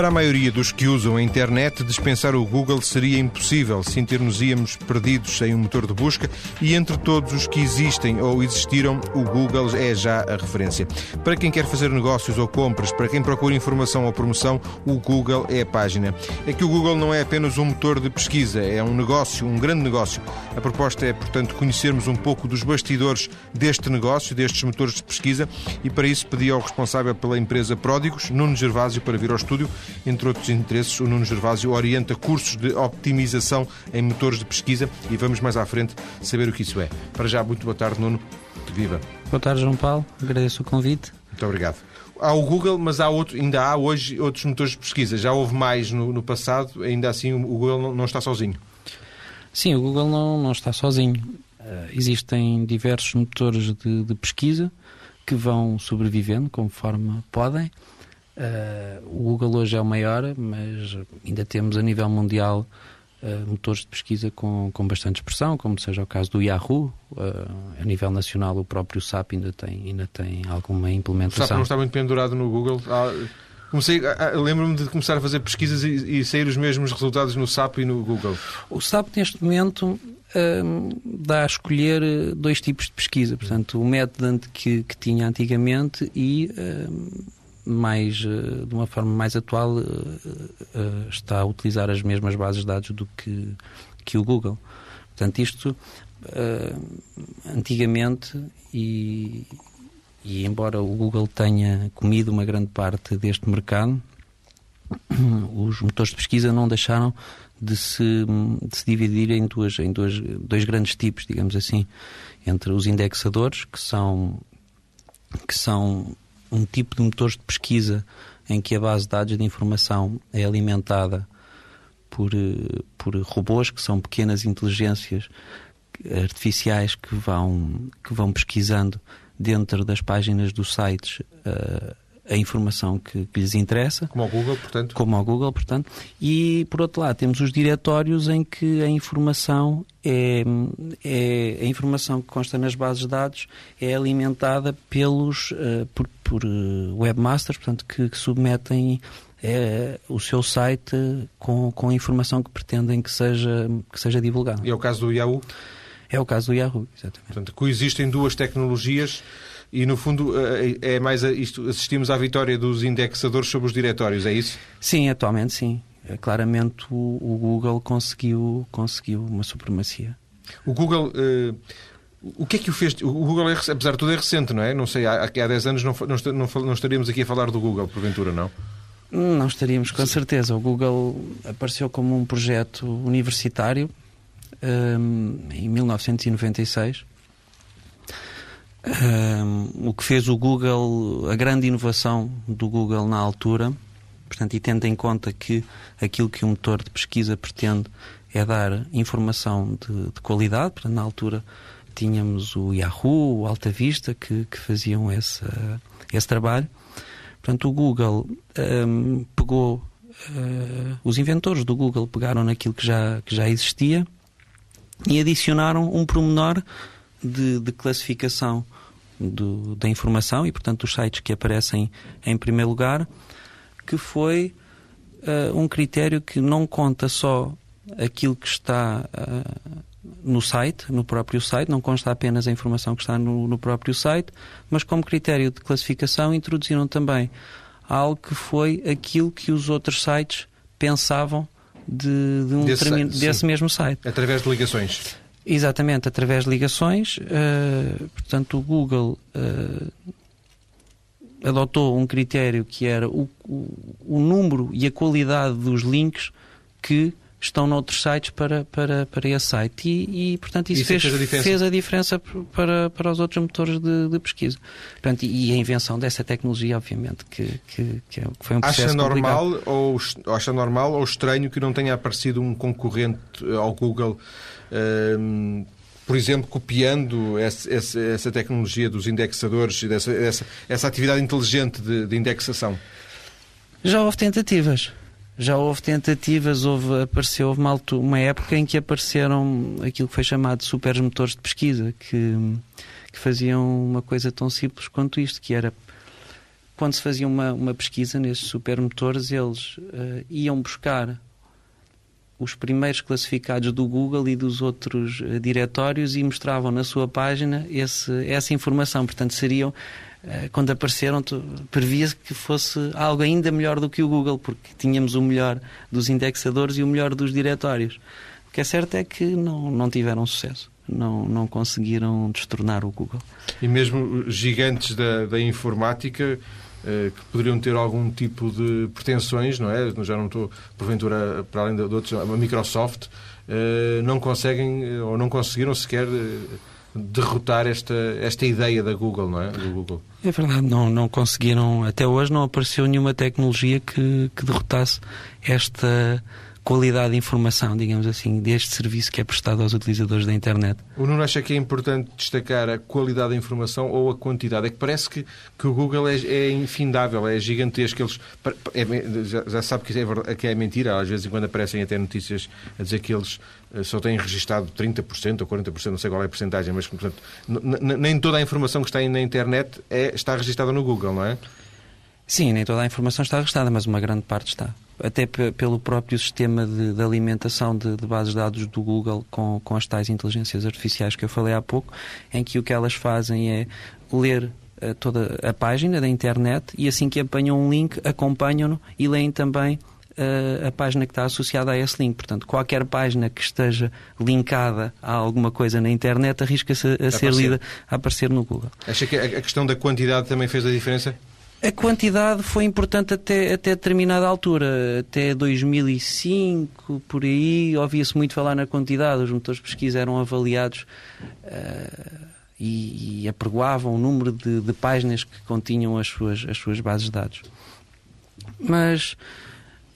Para a maioria dos que usam a internet, dispensar o Google seria impossível, sentir-nos-íamos perdidos sem um motor de busca e entre todos os que existem ou existiram, o Google é já a referência. Para quem quer fazer negócios ou compras, para quem procura informação ou promoção, o Google é a página. É que o Google não é apenas um motor de pesquisa, é um negócio, um grande negócio. A proposta é, portanto, conhecermos um pouco dos bastidores deste negócio, destes motores de pesquisa, e para isso pedi ao responsável pela empresa Pródigos, Nuno Gervásio, para vir ao estúdio entre outros interesses, o Nuno Gervásio orienta cursos de optimização em motores de pesquisa e vamos mais à frente saber o que isso é. Para já, muito boa tarde, Nuno. Viva. Boa tarde, João Paulo. Agradeço o convite. Muito obrigado. Há o Google, mas há outro, ainda há hoje outros motores de pesquisa. Já houve mais no, no passado, ainda assim o Google não, não, está sozinho. Sim, o Google não, não está sozinho. Uh, existem diversos motores de, de pesquisa que vão sobrevivendo conforme podem. Uh, o Google hoje é o maior, mas ainda temos a nível mundial uh, motores de pesquisa com, com bastante expressão, como seja o caso do Yahoo. Uh, a nível nacional, o próprio SAP ainda tem, ainda tem alguma implementação. O SAP não está muito pendurado no Google. Ah, comecei, ah, lembro-me de começar a fazer pesquisas e, e, sair os mesmos resultados no SAP e no Google. O SAP, neste momento, dá a escolher dois tipos de pesquisa. Portanto, o método que, que tinha antigamente e mais, eh, de uma forma mais atual, eh, eh, está a utilizar as mesmas bases de dados do que, que o Google. Portanto, isto antigamente, e, e embora o Google tenha comido uma grande parte deste mercado, os motores de pesquisa não deixaram de se, de se dividir em, duas, em duas, dois grandes tipos, digamos assim, entre os indexadores, que são, que são um tipo de motores de pesquisa em que a base de dados de informação é alimentada por, eh, por robôs, que são pequenas inteligências artificiais que vão, que vão pesquisando dentro das páginas dos sites uh, a informação que, que, lhes interessa. Como ao Google, portanto. Como ao Google, portanto. E, por outro lado, temos os diretórios em que a informação é, é a informação que consta nas bases de dados é alimentada pelos uh, por, por uh, webmasters, portanto, que, que submetem é, o seu site com, com a informação que pretendem que seja, que seja divulgada. E é o caso do Yahoo? É o caso do Yahoo, exatamente. Portanto, coexistem duas tecnologias e, no fundo, eh, é mais isto, assistimos à vitória dos indexadores sobre os diretórios, é isso? Sim, atualmente sim. É, claramente o, o Google conseguiu, conseguiu uma supremacia. O Google... Uh, o que é que o fez? O Google, é, apesar de tudo, é recente, não é? Não sei, há, há 10 anos não, não, não estaríamos aqui a falar do Google, porventura, não? Não estaríamos, com certeza. O Google apareceu como um projeto universitário um, em 1996 um, o que fez o Google, a grande inovação do Google na altura, portanto, e tendo em conta que aquilo que um motor de pesquisa pretende é dar informação de, de qualidade, portanto, na altura tínhamos o Yahoo, o Alta Vista, que, que faziam esse, esse trabalho. Portanto, o Google um, pegou, uh, os inventores do Google pegaram naquilo que já, que já existia e adicionaram um promenor de, de classificação do, da informação e, portanto, dos sites que aparecem em primeiro lugar, que foi uh, um critério que não conta só aquilo que está uh, no site, no próprio site, não consta apenas a informação que está no, no, próprio site, mas como critério de classificação introduziram também algo que foi aquilo que os outros sites pensavam de, de um desse, desse mesmo site. Através de ligações. Exatamente, através de ligações. Uh, portanto, o Google uh, adotou um critério que era o, o, o, número e a qualidade dos links que estão noutros sites para, para, para esse site. E, e portanto, isso, isso fez, fez, a diferença, fez a diferença para, para os outros motores de, de pesquisa. Portanto, e a invenção dessa tecnologia, obviamente, que, que, que é foi um processo acha normal ou Acha normal ou estranho que não tenha aparecido um concorrente ao Google por exemplo, copiando essa, essa, essa, tecnologia dos indexadores e dessa, essa, essa atividade inteligente de, de, indexação? Já houve tentativas. Já houve tentativas, houve, apareceu, houve uma, uma época em que apareceram aquilo que foi chamado de super motores de pesquisa, que, que faziam uma coisa tão simples quanto isto, que era quando se fazia uma, uma pesquisa nesses supermotores, eles uh, iam buscar os primeiros classificados do Google e dos outros uh, diretórios e mostravam na sua página esse, essa informação. Portanto, seriam quando apareceram, previa-se que fosse algo ainda melhor do que o Google, porque tínhamos o melhor dos indexadores e o melhor dos diretórios. O que é certo é que não, não tiveram sucesso não, não conseguiram destornar o Google. E mesmo gigantes da, da informática eh, que poderiam ter algum tipo de pretensões, não é? Já não estou, porventura, para além de, outros, a Microsoft, eh, não conseguem eh, ou não conseguiram sequer derrotar esta, esta ideia da Google, não é? Do Google. É verdade, não, não conseguiram, até hoje não apareceu nenhuma tecnologia que, que derrotasse esta qualidade de informação, digamos assim, deste serviço que é prestado aos utilizadores da internet. O Nuno acha que é importante destacar a qualidade da informação ou a quantidade? É que parece que, que o Google é, é infindável, é gigantesco. Eles, é, já, já, sabe que é, que é mentira, às vezes quando aparecem até notícias a dizer que eles eh, só têm registrado 30% ou 40%, não sei qual é a porcentagem, mas portanto, nem toda a informação que está na internet é, está registrada no Google, não é? Sim, nem toda a informação está registrada, mas uma grande parte está até pelo próprio sistema de, de alimentação de, de, bases de dados do Google com, com as tais inteligências artificiais que eu falei há pouco, em que o que elas fazem é ler uh, toda a página da internet e assim que apanham um link, acompanham-no e leem também uh, a página que está associada a esse link. Portanto, qualquer página que esteja linkada a alguma coisa na internet arrisca-se a, a ser lida a aparecer no Google. Acha que a questão da quantidade também fez a diferença? A quantidade foi importante até, até determinada altura, até 2005, por aí, ouvia-se muito falar na quantidade, os motores de pesquisa eram avaliados uh, e, e apregoavam o número de, de, páginas que continham as suas, as suas bases de dados. Mas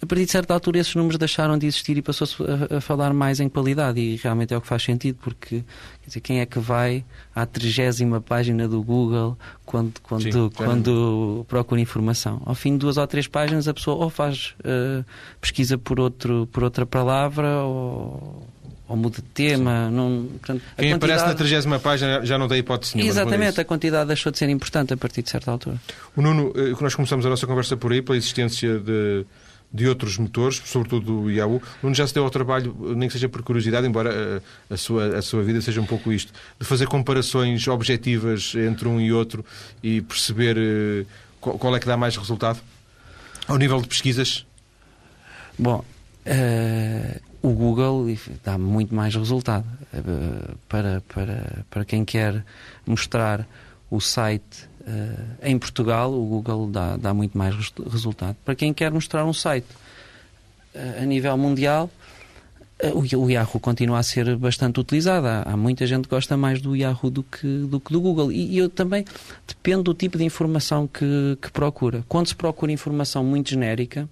a partir de certa altura esses números deixaram de existir e passou-se a, a, falar mais em qualidade e realmente é o que faz sentido porque quer dizer, quem é que vai à trigésima página do Google quando, quando, Sim, quando procura informação? Ao fim de duas ou três páginas a pessoa ou faz uh, pesquisa por, outro, por outra palavra ou, ou muda de tema. Não, portanto, Quem quantidade... aparece na trigésima página já não tem hipótese nenhuma. Exatamente, a quantidade deixou de ser importante a partir de certa altura. O Nuno, eh, nós começamos a nossa conversa por aí, pela existência de de outros motores, sobretudo do Yahoo. Nuno já se deu ao trabalho, nem que seja por curiosidade, embora a, eh, a, sua, a sua vida seja um pouco isto, de fazer comparações objetivas entre um e outro e perceber uh, qual, qual, é que dá mais resultado? Ao nível de pesquisas? Bom, uh, o Google dá muito mais resultado. Uh, para, para, para quem quer mostrar o site Uh, em Portugal, o Google dá, dá muito mais resultado. Para quem quer mostrar um site uh, a nível mundial, uh, o, Yahoo continua a ser bastante utilizado. Há, há, muita gente que gosta mais do Yahoo do que do, que do Google. E, e eu também depende do tipo de informação que, que procura. Quando se procura informação muito genérica,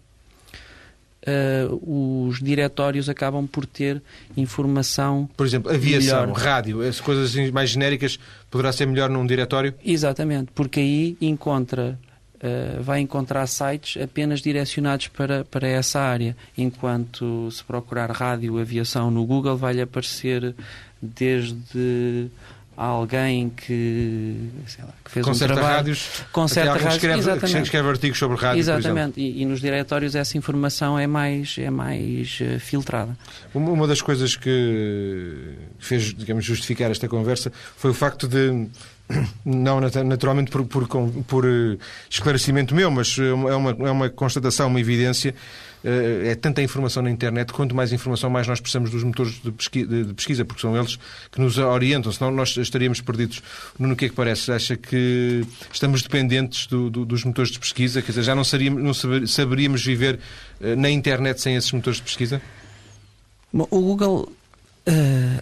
uh, os diretórios acabam por ter informação. Por exemplo, aviação, melhor. rádio, as coisas assim mais genéricas, poderá ser melhor num diretório? Exatamente, porque aí encontra. Uh, vai encontrar sites apenas direcionados para, para essa área, enquanto se procurar rádio aviação no Google vai-lhe aparecer desde alguém que, lá, que fez com um trabalho rádios, com certa rádio escreve, exatamente. escreve artigos sobre rádio exatamente e, e, nos diretórios essa informação é mais é mais uh, filtrada uma, uma, das coisas que fez digamos justificar esta conversa foi o facto de não naturalmente por, por, por eh, esclarecimento meu mas é uma, é uma constatação uma evidência eh, é tanta informação na internet, quanto mais informação, mais nós precisamos dos motores de pesquisa, porque são eles que nos orientam, senão nós estaríamos perdidos. No que é que parece? Acha que estamos dependentes do, do, dos motores de pesquisa? Quer dizer, já não, saríamos, não saberíamos viver eh, na internet sem esses motores de pesquisa? Bom, o Google uh,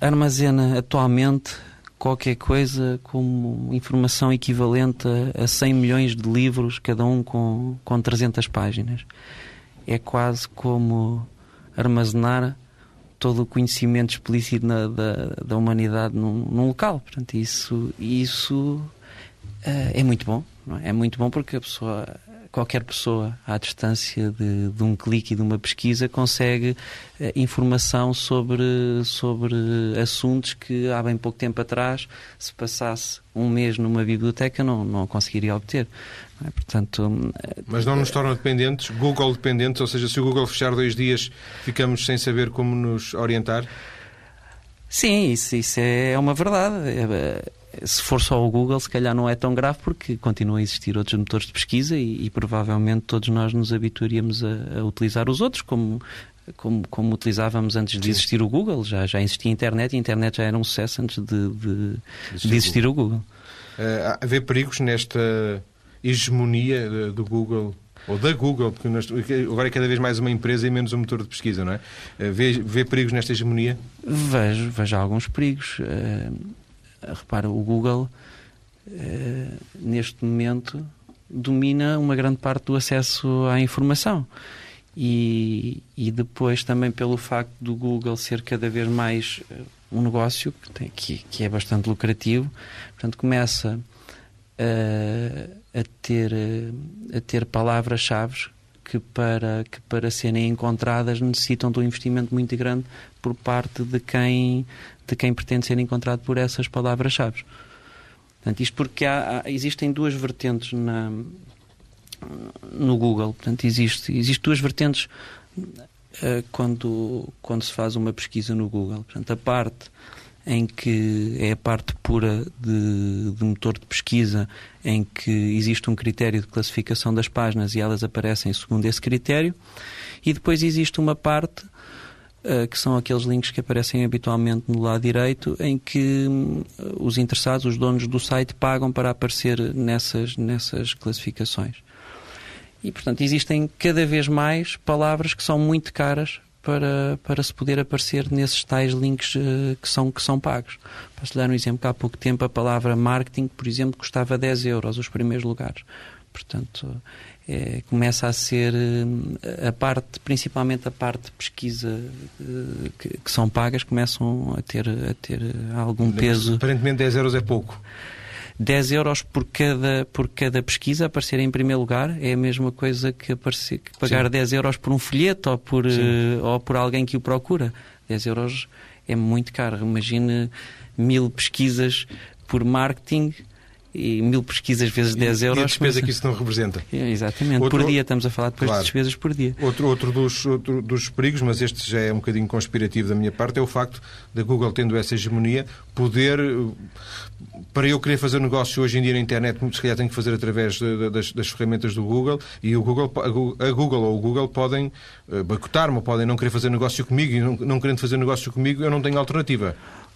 armazena atualmente qualquer coisa como informação equivalente a, a 100 milhões de livros, cada um com, com 300 páginas é quase como armazenar todo o conhecimento explícito na, da, da humanidade num, num, local. Portanto, isso, isso uh, é muito bom. É? é? muito bom porque a pessoa qualquer pessoa, à distância de, de, um clique e de uma pesquisa, consegue uh, informação sobre, sobre assuntos que há bem pouco tempo atrás, se passasse um mês numa biblioteca, não, não conseguiria obter. É? Portanto, Mas não nos torna dependentes, Google dependentes, ou seja, se o Google fechar dois dias, ficamos sem saber como nos orientar? Sim, isso, isso é uma verdade. Se for só o Google, se calhar não é tão grave porque continuam a existir outros motores de pesquisa e, e provavelmente todos nós nos habituaríamos a, a utilizar os outros como, como, como, utilizávamos antes de existir o Google. Já, já existia a internet e a internet já era um sucesso antes de, de, de existir o Google. Uh, há perigos nesta hegemonia do Google ou da Google, porque agora é cada vez mais uma empresa e menos um motor de pesquisa, não é? Uh, vê, vê perigos nesta hegemonia? Vejo, vejo alguns perigos. Uh, repara, o Google uh, neste momento domina uma grande parte do acesso à informação. E, e depois também pelo facto do Google ser cada vez mais um negócio que, tem, que, que é bastante lucrativo, portanto começa a, a ter, a ter palavras-chave que para, que para serem encontradas necessitam de um investimento muito grande por parte de quem, de quem pretende ser encontrado por essas palavras-chave. Portanto, isto porque há, há, existem duas vertentes na, no Google. Portanto, existe, existe duas vertentes uh, quando, quando se faz uma pesquisa no Google. Portanto, a parte em que é a parte pura de, de, motor de pesquisa, em que existe um critério de classificação das páginas e elas aparecem segundo esse critério, e depois existe uma parte que são aqueles links que aparecem habitualmente no lado direito, em que uh, os interessados, os donos do site, pagam para aparecer nessas, nessas classificações. E, portanto, existem cada vez mais palavras que são muito caras para, para se poder aparecer nesses tais links uh, que, são, que são pagos. Posso dar um exemplo há pouco tempo a palavra marketing, por exemplo, custava 10 euros os primeiros lugares. Portanto, é, começa a ser uh, a parte, principalmente a parte de pesquisa uh, que, que, são pagas, começam a ter, a ter algum peso. Aparentemente 10 euros é pouco. 10 euros por cada, por cada pesquisa aparecer em primeiro lugar é a mesma coisa que, aparecer, que pagar Sim. 10 euros por um folheto ou por, uh, ou por alguém que o procura. 10 euros é muito caro. Imagine mil pesquisas por marketing e mil pesquisas vezes 10 euros. E a despesa que isso não representa. É, exatamente, outro, por dia, estamos a falar depois claro. de despesas por dia. Outro, outro, dos, outro dos perigos, mas este já é um bocadinho conspirativo da minha parte, é o facto da Google, tendo essa hegemonia, poder. Para eu querer fazer negócio hoje em dia na internet, se calhar tenho que fazer através de, das, das, ferramentas do Google e o Google, a Google ou o Google podem boicotar-me ou podem não querer fazer negócio comigo e não, não querendo fazer negócio comigo, eu não tenho alternativa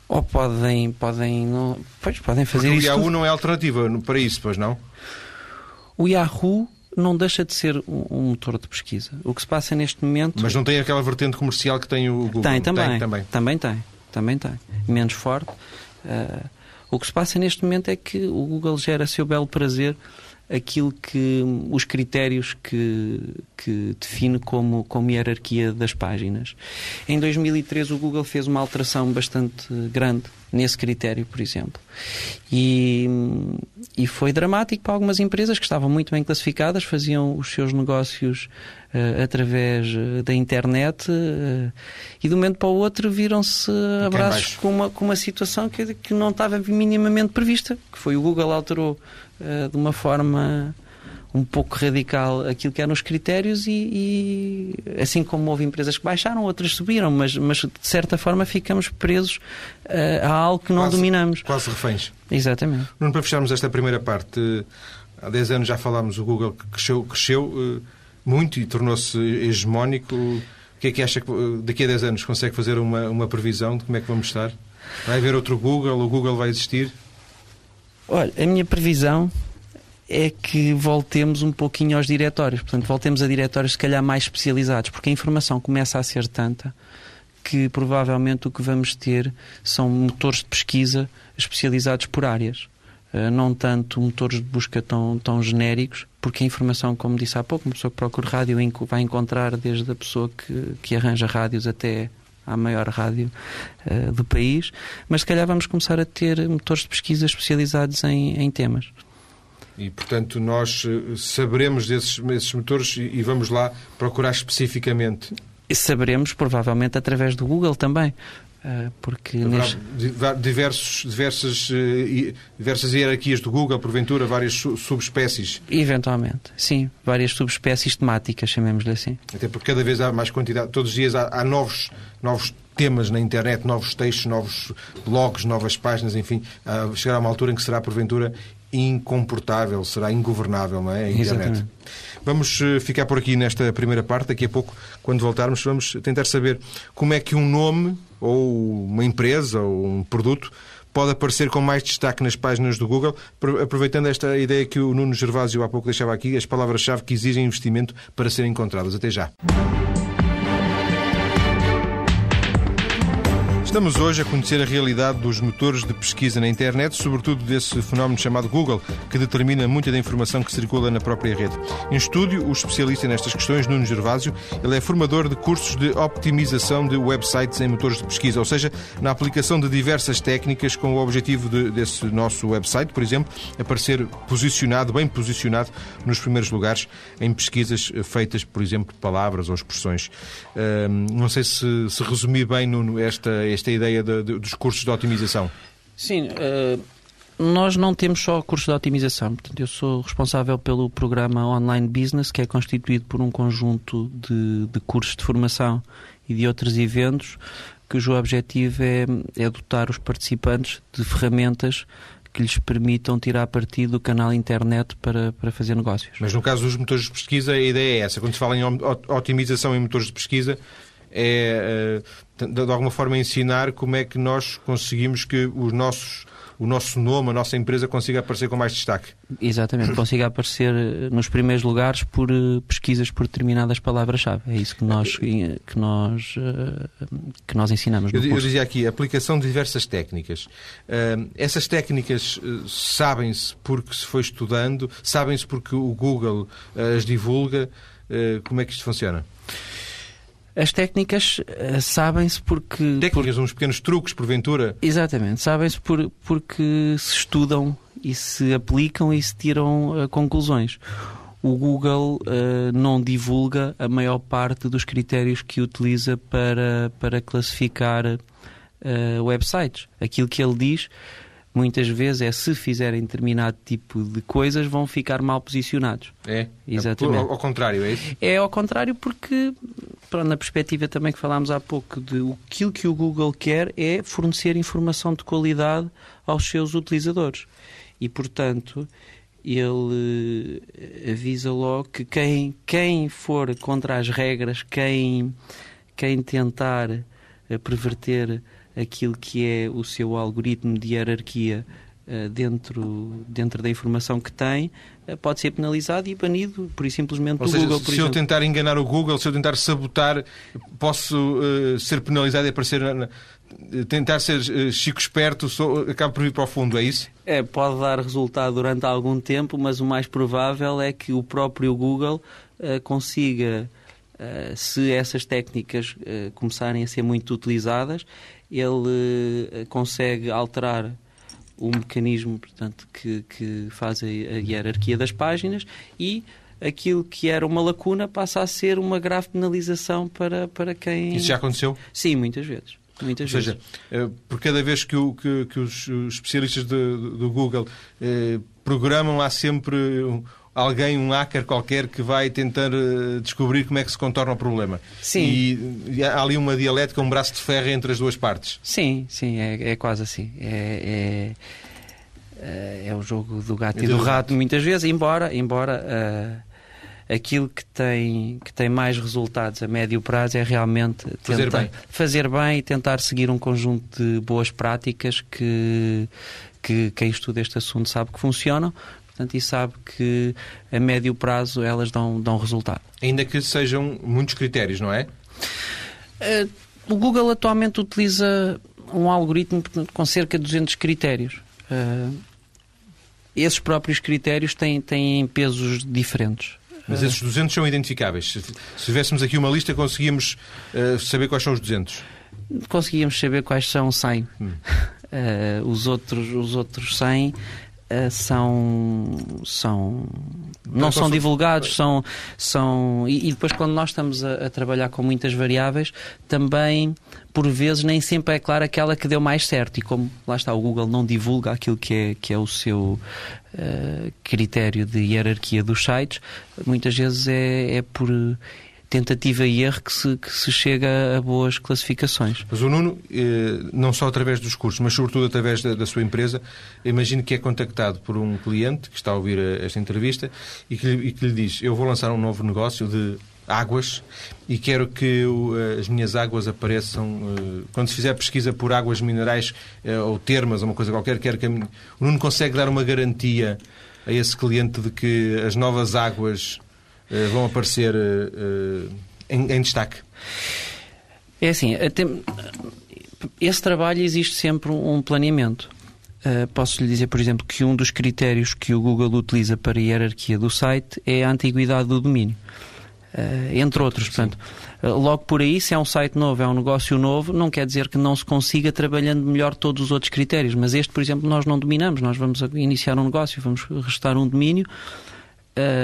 ou podem podem não, pois podem fazer Porque isso. O Yahoo tudo. não é alternativa para isso, pois não? O Yahoo não deixa de ser um, motor de pesquisa. O que se passa neste momento. Mas não tem aquela vertente comercial que tem o Google. Tem também. Tem, também. também tem. Também tem. Menos forte. Uh, o que se passa neste momento é que o Google gera seu belo prazer aquilo que os critérios que, que define como, como hierarquia das páginas. Em 2013 o Google fez uma alteração bastante grande nesse critério, por exemplo. E, e foi dramático para algumas empresas que estavam muito bem classificadas, faziam os seus negócios uh, através eh, da internet uh, e de um momento para o outro viram-se abraços com uma, com uma situação que, que não estava minimamente prevista, que foi o Google alterou uh, de uma forma um pouco radical aquilo que eram os critérios e, e, assim como houve empresas que baixaram, outras subiram, mas, mas de certa forma ficamos presos uh, a algo que não quase, dominamos. Quase reféns. Exatamente. Nuno, para fecharmos esta primeira parte, há 10 anos já falámos, o Google cresceu, cresceu uh, muito e tornou-se hegemónico. O que é que acha que daqui a 10 anos consegue fazer uma, uma previsão de como é que vamos estar? Vai haver outro Google? O Google vai existir? Olha, a minha previsão é que voltemos um pouquinho aos diretórios. Portanto, voltemos a diretórios se calhar mais especializados, porque a informação começa a ser tanta que provavelmente o que vamos ter são motores de pesquisa especializados por áreas. Uh, não tanto motores de busca tão, tão genéricos, porque a informação, como disse há pouco, uma pessoa que procura rádio vai encontrar desde a pessoa que, que arranja rádios até à maior rádio uh, do país, mas se calhar vamos começar a ter motores de pesquisa especializados em, em temas. E, portanto, nós eh, saberemos desses, desses motores e, e vamos lá procurar especificamente. E saberemos, provavelmente, através do Google também. Uh, porque neste... diversos, diversas, uh, diversas hierarquias do Google, porventura, várias su subespécies. Eventualmente, sim. Várias subespécies temáticas, chamemos-lhe assim. Até porque cada vez há mais quantidade, todos os dias há, há novos, novos temas na internet, novos textos, novos blogs, novas páginas, enfim, uh, chegará uma altura em que será, porventura, incomportável, será ingovernável, não é? A internet. Exatamente. Vamos eh, ficar por aqui nesta primeira parte. Daqui a pouco, quando voltarmos, vamos tentar saber como é que um nome, ou uma empresa, ou um produto pode aparecer com mais destaque nas páginas do Google, aproveitando esta ideia que o Nuno Gervásio há pouco deixava aqui, as palavras-chave que exigem investimento para serem encontradas. Até já. Estamos hoje a conhecer a realidade dos motores de pesquisa na internet, sobretudo desse fenómeno chamado Google, que determina muita da informação que circula na própria rede. Em estúdio, o especialista nestas questões, Nuno Gervásio, ele é formador de cursos de optimização de websites em motores de pesquisa, ou seja, na aplicação de diversas técnicas com o objetivo de, desse nosso website, por exemplo, aparecer posicionado, bem posicionado, nos primeiros lugares em pesquisas feitas, por exemplo, palavras ou expressões. não sei se, se resumi bem, Nuno, esta, esta esta ideia de, de, dos cursos de otimização? Sim, uh, nós não temos só cursos de otimização. Portanto, eu sou responsável pelo programa Online Business, que é constituído por um conjunto de, de cursos de formação e de outros eventos, cujo objetivo é, é dotar os participantes de ferramentas que lhes permitam tirar partido do canal internet para, para fazer negócios. Mas no caso dos motores de pesquisa, a ideia é essa. Quando se fala em otimização em motores de pesquisa, é eh, de alguma forma ensinar como é que nós conseguimos que os nossos o nosso nome, a nossa empresa consiga aparecer com mais destaque. Exatamente, consiga aparecer eh, nos primeiros lugares por eh, pesquisas por determinadas palavras-chave. É isso que nós, que nós, que nós ensinamos eu. Eu dizia aqui, aplicação de diversas técnicas. essas técnicas sabem-se porque se foi estudando, sabem-se porque o Google as divulga. como é que isto funciona? As técnicas uh, sabem-se porque. Técnicas, por... uns pequenos truques, porventura? Exatamente, sabem-se por, porque se estudam e se aplicam e se tiram uh, conclusões. O Google uh, não divulga a maior parte dos critérios que utiliza para, para classificar websites. Aquilo que ele diz muitas vezes é se fizerem determinado tipo de coisas vão ficar mal posicionados. É? Exatamente. Ao, ao contrário, é isso? É ao contrário porque, na perspectiva também que falámos há pouco, de aquilo que o Google quer é fornecer informação de qualidade aos seus utilizadores. E, portanto, ele eh, avisa logo que quem, quem for contra as regras, quem, quem tentar eh, perverter aquilo que é o seu algoritmo de hierarquia dentro, dentro da informação que tem, uh, pode ser penalizado e banido, por simplesmente, Ou do seja, Google. se eu tentar enganar o Google, se eu tentar sabotar, posso uh, ser penalizado e aparecer. Na, tentar ser chico esperto, só, acaba por vir para o fundo, é isso? É, pode dar resultado durante algum tempo, mas o mais provável é que o próprio Google consiga Uh, se essas técnicas uh, começarem a ser muito utilizadas, ele uh, consegue alterar o mecanismo portanto, que, que faz a, a, hierarquia das páginas e aquilo que era uma lacuna passa a ser uma grave penalização para, para quem. Isso já aconteceu? Sim, muitas vezes. Muitas Ou seja, vezes. por cada vez que, o, que, que os, especialistas do, do Google programam, há sempre alguém, um hacker qualquer, que vai tentar uh, descobrir como é que se contorna o problema. Sim. E, e há ali uma dialética, um braço de ferro entre as duas partes. Sim, sim, é, é quase assim. É, é, é, é o jogo do gato e, e do, do rato, muitas vezes, embora, embora uh, aquilo que tem, que tem mais resultados a médio prazo é realmente fazer bem. fazer bem e tentar seguir um conjunto de boas práticas que, que quem estuda este assunto sabe que funcionam, portanto, e sabe que a médio prazo elas dão, dão resultado. Ainda que sejam muitos critérios, não é? Uh, o Google atualmente utiliza um algoritmo com cerca de 200 critérios. Uh, esses próprios critérios têm, têm pesos diferentes. Mas esses 200 são identificáveis. Se, tivéssemos aqui uma lista, conseguíamos uh, saber quais são os 200? Conseguíamos saber quais são 100. Hum. Uh, os, outros, os outros 100 uh, são, são não são divulgados, são, são e, e, depois quando nós estamos a, a, trabalhar com muitas variáveis, também por vezes nem sempre é clara aquela que deu mais certo. E como lá está o Google não divulga aquilo que é que é o seu uh, critério de hierarquia dos sites, muitas vezes é, é por tentativa e erro que se, que se chega a boas classificações. Mas o Nuno, eh, não só através dos cursos, mas sobretudo através da, da, sua empresa, imagino que é contactado por um cliente que está a ouvir esta entrevista e que, e que lhe diz: Eu vou lançar um novo negócio de águas e quero que as minhas águas apareçam. Eh, quando se fizer pesquisa por águas minerais eh, ou termas ou uma coisa qualquer, quero que. A, o Nuno consegue dar uma garantia a esse cliente de que as novas águas eh, vão aparecer eh, em, em destaque? É assim, esse trabalho existe sempre um planeamento. Uh, posso lhe dizer, por exemplo, que um dos critérios que o Google utiliza para a hierarquia do site é a antiguidade do domínio. Uh, entre outros, portanto, uh, logo por aí, se é um site novo, é um negócio novo, não quer dizer que não se consiga trabalhando melhor todos os outros critérios, mas este, por exemplo, nós não dominamos, nós vamos iniciar um negócio, vamos restar um domínio,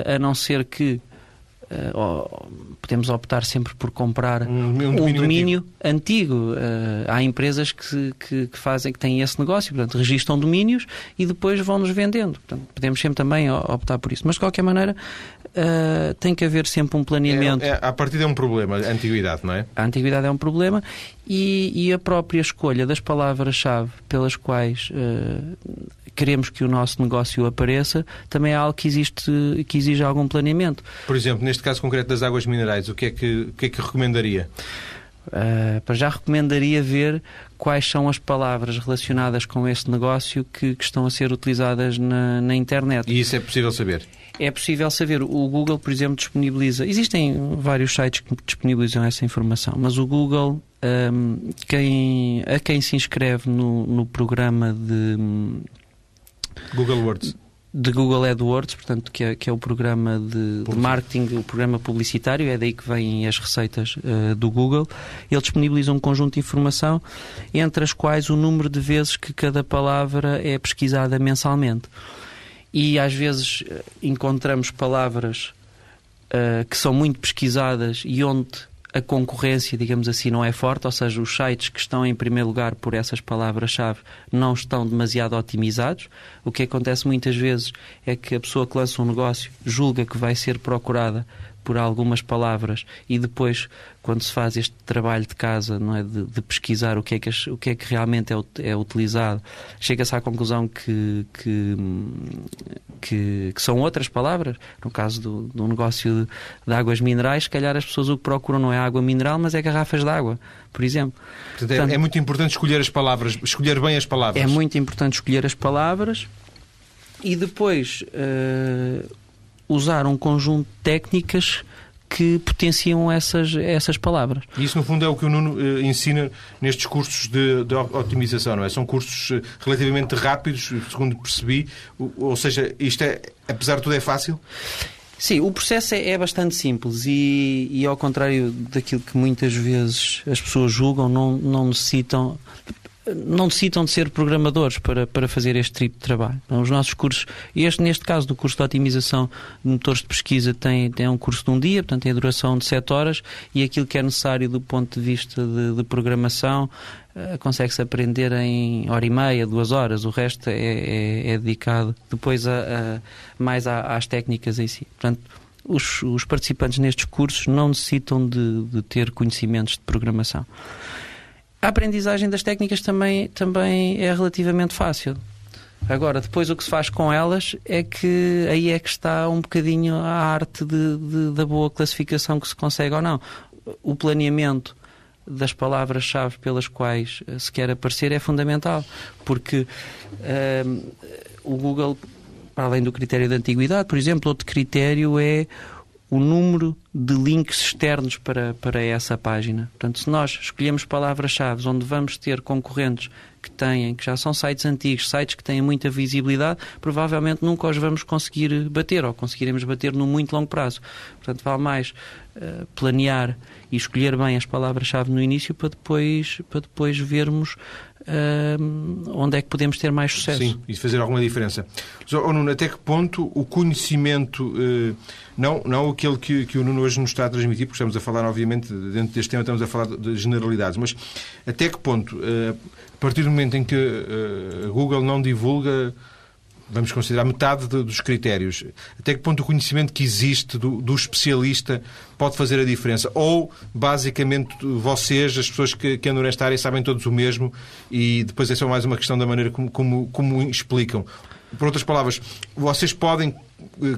a não ser que uh, podemos optar sempre por comprar um, um domínio, domínio antigo. antigo. Uh, há empresas que, que, que, fazem, que têm esse negócio, portanto, registram domínios e depois vão-nos vendendo. Portanto, podemos sempre também optar por isso. Mas, de qualquer maneira, Uh, tem que haver sempre um planeamento. É, é, a partir é um problema, a antiguidade, não é? A antiguidade é um problema e, e a própria escolha das palavras-chave pelas quais uh, queremos que o nosso negócio apareça, também é algo que, existe, que exige algum planeamento. Por exemplo, neste caso concreto das águas minerais, o que é que, o que, é que recomendaria? Uh, para já recomendaria ver quais são as palavras relacionadas com este negócio que, que estão a ser utilizadas na, na, internet. E isso é possível saber? É possível saber. O Google, por exemplo, disponibiliza. Existem vários sites que disponibilizam essa informação, mas o Google, um, quem, a quem se inscreve no, no programa de Google Words. De Google AdWords, portanto, que é, que é o programa de, de, marketing, o programa publicitário, é daí que vêm as receitas uh, do Google. Ele disponibiliza um conjunto de informação, entre as quais o número de vezes que cada palavra é pesquisada mensalmente. E às vezes eh, encontramos palavras uh, que são muito pesquisadas e onde a concorrência, digamos assim, não é forte, ou seja, os sites que estão em primeiro lugar por essas palavras-chave não estão demasiado otimizados. O que acontece muitas vezes é que a pessoa que lança um negócio julga que vai ser procurada por algumas palavras e depois, quando se faz este trabalho de casa, não é, de, de pesquisar o que é que, o que, é que realmente é, é utilizado, chega-se à conclusão que, que, que, que, são outras palavras. No caso do, do negócio de, de, águas minerais, se calhar as pessoas o que procuram não é água mineral, mas é garrafas de água, por exemplo. Portanto, é, Portanto, é muito importante escolher as palavras, escolher bem as palavras. É muito importante escolher as palavras e depois uh, usar um conjunto de técnicas que potenciam essas, essas palavras. E isso, no fundo, é o que o Nuno uh, ensina nestes cursos de, de, otimização, não é? São cursos uh, relativamente rápidos, segundo percebi, ou, ou, seja, isto é, apesar de tudo, é fácil? Sim, o processo é, é bastante simples e, e, ao contrário daquilo que muitas vezes as pessoas julgam, não, não necessitam não necessitam de ser programadores para, para fazer este tipo de trabalho. Então, os nossos cursos, este, neste caso do curso de otimização de motores de pesquisa, tem, tem um curso de um dia, portanto tem a duração de 7 horas e aquilo que é necessário do ponto de vista de, de programação uh, consegue-se aprender em hora e meia, duas horas. O resto é, é, é dedicado depois a, a mais a, às técnicas em si. Portanto, os, os participantes nestes cursos não necessitam de, de ter conhecimentos de programação. A aprendizagem das técnicas também, também é relativamente fácil. Agora, depois o que se faz com elas é que aí é que está um bocadinho a arte de, de, da boa classificação que se consegue ou não. O planeamento das palavras-chave pelas quais eh, se quer aparecer é fundamental, porque ehm, o Google, para além do critério de antiguidade, por exemplo, outro critério é o número de links externos para, para essa página. Portanto, se nós escolhemos palavras-chave onde vamos ter concorrentes que têm, que já são sites antigos, sites que têm muita visibilidade, provavelmente nunca os vamos conseguir bater ou conseguiremos bater no muito longo prazo. Portanto, vale mais uh, planear e escolher bem as palavras-chave no início para depois, para depois vermos uh, onde é que podemos ter mais sucesso. Sim, e fazer alguma diferença. Oh, Nuno, até que ponto o conhecimento, uh, não, não aquele que, que o Nuno hoje nos está a transmitir, porque estamos a falar, obviamente, dentro deste tema estamos a falar de generalidades, mas até que ponto, uh, a partir do momento em que a Google não divulga vamos considerar metade de, dos critérios. Até que ponto o conhecimento que existe do, do, especialista pode fazer a diferença? Ou, basicamente, vocês, as pessoas que, que, andam nesta área, sabem todos o mesmo e depois é só mais uma questão da maneira como, como, como explicam? Por outras palavras, vocês podem,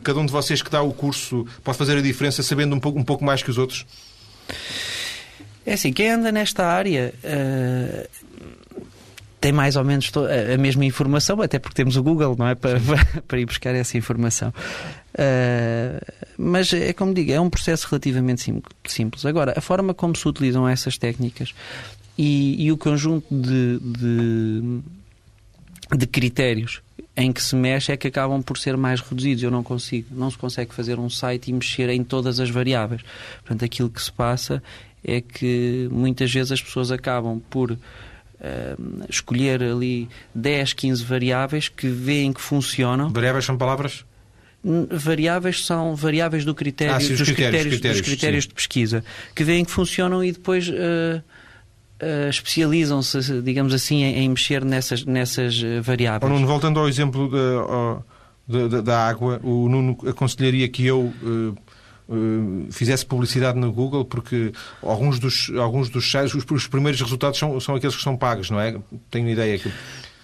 cada um de vocês que dá o curso, pode fazer a diferença sabendo um pouco, um pouco mais que os outros? É assim, quem anda nesta área. Uh tem mais ou menos a mesma informação, até porque temos o Google, não é? Para, para ir buscar essa informação. Uh, mas é como digo, é um processo relativamente simples. Agora, a forma como se utilizam essas técnicas e, e o conjunto de, de, de critérios em que se mexe é que acabam por ser mais reduzidos. Eu não consigo, não se consegue fazer um site e mexer em todas as variáveis. Portanto, aquilo que se passa é que muitas vezes as pessoas acabam por uh, escolher ali 10, 15 variáveis que veem que funcionam. Variáveis são palavras? Variáveis são variáveis do critério, ah, sim, dos, critérios, critérios, critérios, dos critérios de pesquisa, que veem que funcionam e depois uh, uh, especializam-se, digamos assim, em, em, mexer nessas, nessas variáveis. Oh, Nuno, voltando ao exemplo da, da, da, água, o Nuno aconselharia que eu eh, fizesse publicidade no Google, porque alguns dos, alguns dos sites, os, os, primeiros resultados são, são aqueles que são pagos, não é? Tenho ideia que.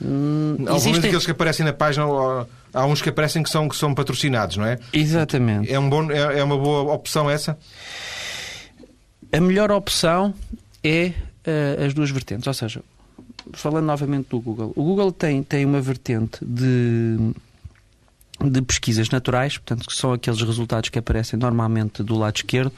Hum, Alguns existem... daqueles que aparecem na página, há uns que aparecem que são, que são patrocinados, não é? Exatamente. É, um bom, é, é uma boa opção essa? A melhor opção é uh, as duas vertentes, ou seja, falando novamente do Google, o Google tem, tem uma vertente de de pesquisas naturais, portanto, que são aqueles resultados que aparecem normalmente do lado esquerdo,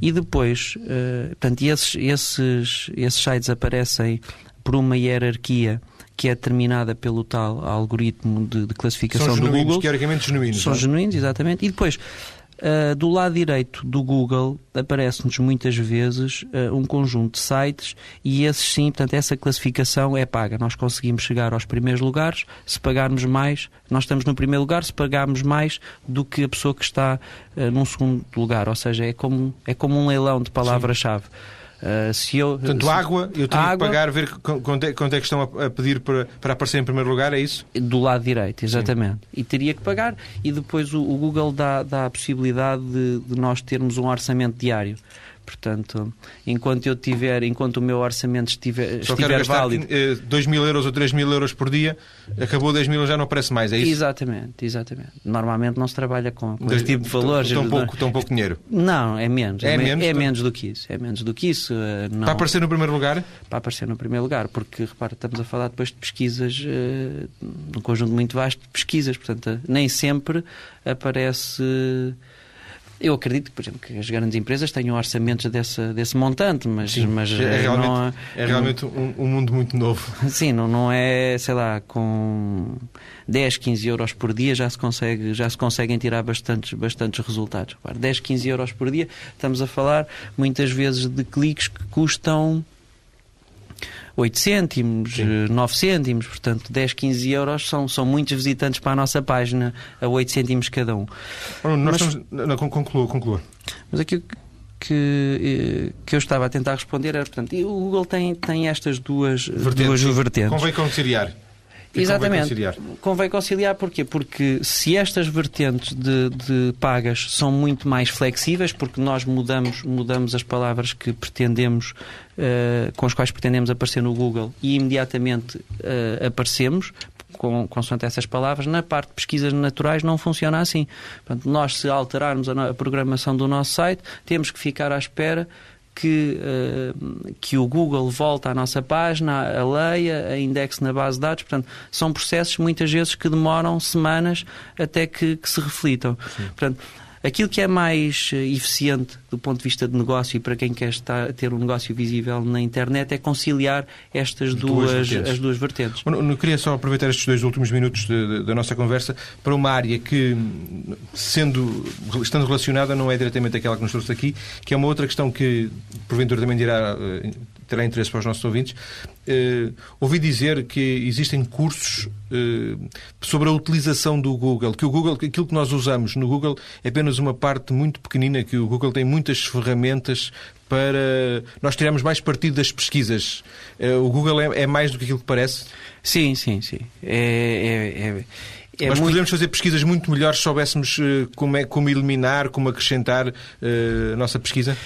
e depois, uh, portanto, esses, esses, esses sites aparecem por uma hierarquia que é determinada pelo tal algoritmo de, de classificação do Google. Teoricamente genuínos. São não? É? genuínos, exatamente. E depois, Uh, do lado direito do Google aparece-nos muitas vezes uh, um conjunto de sites e esses sim, portanto, essa classificação é paga. Nós conseguimos chegar aos primeiros lugares, se pagarmos mais, nós estamos no primeiro lugar, se pagarmos mais do que a pessoa que está uh, num segundo lugar. Ou seja, é como, é como um leilão de palavra-chave. Uh, se eu, Portanto, se, água, eu tenho água, que pagar, ver quanto é, quanto é que estão a, a, pedir para, para aparecer em primeiro lugar, é isso? Do lado direito, exatamente. Sim. E teria que pagar. E depois o, o Google dá, dá a possibilidade de, de nós termos um orçamento diário. Portanto, enquanto eu tiver, enquanto o meu orçamento estiver, Só estiver válido. 2 eh, mil euros ou 3 mil euros por dia, acabou 10 mil já não aparece mais, é isso? Exatamente, exatamente. Normalmente não se trabalha com, com esse tipo de valores. Tão pouco, tão pouco dinheiro? Não, é menos. É, é menos, é menos do que isso. É menos do que isso. Eh, não... Para aparecer no primeiro lugar? Para aparecer no primeiro lugar, porque, repara, estamos a falar depois de pesquisas, uh, um conjunto muito vasto de pesquisas, portanto, nem sempre aparece. Uh, eu acredito, por exemplo, que as grandes empresas tenham orçamentos desse, desse montante, mas, Sim, mas é, realmente, não, é realmente um, um, mundo muito novo. Sim, não, não é, sei lá, com 10, 15 euros por dia já se, consegue, já se conseguem tirar bastantes, bastantes resultados. 10, 15 euros por dia, estamos a falar muitas vezes de cliques que custam 8 cêntimos, Sim. 9 eh, cêntimos, portanto 10, 15 euros são, são muitos visitantes para a nossa página a 8 cêntimos cada um. nós mas, estamos... Não, conclua, conclua. Mas aqui que, eh, que eu estava a tentar responder era, portanto, o Google tem, tem estas duas vertentes. Duas vertentes. Convém conciliar. Exatamente. Convém conciliar. convém conciliar porquê? Porque se estas vertentes de, de, pagas são muito mais flexíveis, porque nós mudamos, mudamos as palavras que pretendemos, uh, com as quais pretendemos aparecer no Google e imediatamente uh, aparecemos, com, consoante essas palavras, na parte de pesquisas naturais não funciona assim. Portanto, nós, se alterarmos a, a programação do nosso site, temos que ficar à espera que, uh, que o Google volta à nossa página, a leia, a indexe na base de dados. Portanto, são processos muitas vezes que demoram semanas até que, que se reflitam. Sim. Portanto, Aquilo que é mais eh, eficiente do ponto de vista de negócio e para quem quer estar, ter um negócio visível na internet é conciliar estas duas, duas vertentes. as duas vertentes. Eu, eu queria só aproveitar estes dois últimos minutos de, de, da nossa conversa para uma área que, sendo, estando relacionada, não é diretamente aquela que nos trouxe aqui, que é uma outra questão que, porventura, também dirá eh, terá interesse para os nossos ouvintes. Uh, ouvi dizer que existem cursos uh, sobre a utilização do Google, que o Google, aquilo que nós usamos no Google é apenas uma parte muito pequenina, que o Google tem muitas ferramentas para nós tirarmos mais partido das pesquisas. Uh, o Google é, é, mais do que aquilo que parece? Sim, sim, sim. É, é, é... É Nós muito... poderíamos fazer pesquisas muito melhores se soubéssemos como, é, como eliminar, como acrescentar uh, a nossa pesquisa?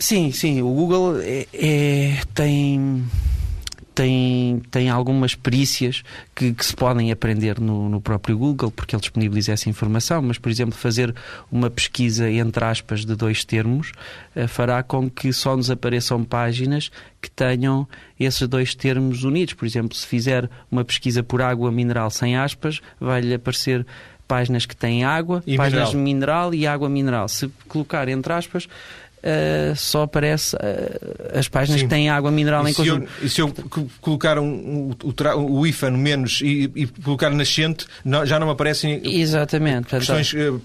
Sim, sim. O Google é, é, tem, tem, tem algumas perícias que, que se podem aprender no, no, próprio Google, porque ele disponibiliza essa informação. Mas, por exemplo, fazer uma pesquisa entre aspas de dois termos uh, fará com que só nos apareçam páginas que tenham esses dois termos unidos. Por exemplo, se fizer uma pesquisa por água mineral sem aspas, vai-lhe aparecer páginas que têm água, e páginas mineral. mineral e água mineral. Se colocar entre aspas, Uh, só aparece uh, as páginas Sim. que têm água mineral e em conjunto. e se eu colocar um, um, o, IFA no menos e, e colocar nascente, não, já não aparecem Exatamente. Questões, uh,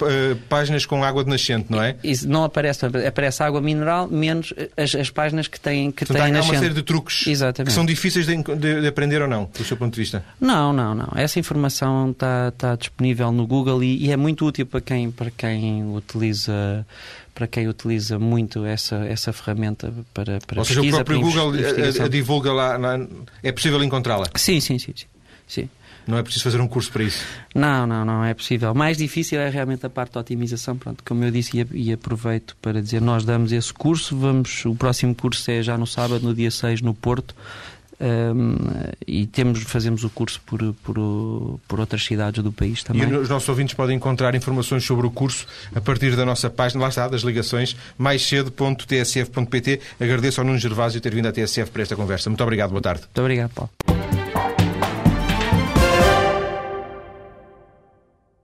páginas com água de nascente, não é? Não aparece, aparece água mineral menos as, as páginas que têm, que Portanto, têm há nascente. uma série de truques Exatamente. que são difíceis de, de, de, aprender ou não, do seu ponto de vista? Não, não, não. Essa informação está, está disponível no Google e, e é muito útil para quem, para quem utiliza para quem utiliza muito essa, essa ferramenta para, para Ou seja, pesquisa, o próprio Google a, a divulga lá, na, é possível encontrá-la? Sim, sim, sim, sim, sim. Não é preciso fazer um curso para isso? Não, não, não é possível. Mais difícil é realmente a parte da otimização. Pronto, como eu disse e, e aproveito para dizer, nós damos esse curso, vamos, o próximo curso é já no sábado, no dia 6, no Porto. Um, e temos, fazemos o curso por, por, por outras cidades do país também. E os nossos ouvintes podem encontrar informações sobre o curso a partir da nossa página, lá está, das ligações, mais cedo.tsf.pt. Agradeço ao Nuno Gervásio ter vindo à TSF para esta conversa. Muito obrigado, boa tarde. Muito obrigado, Paulo.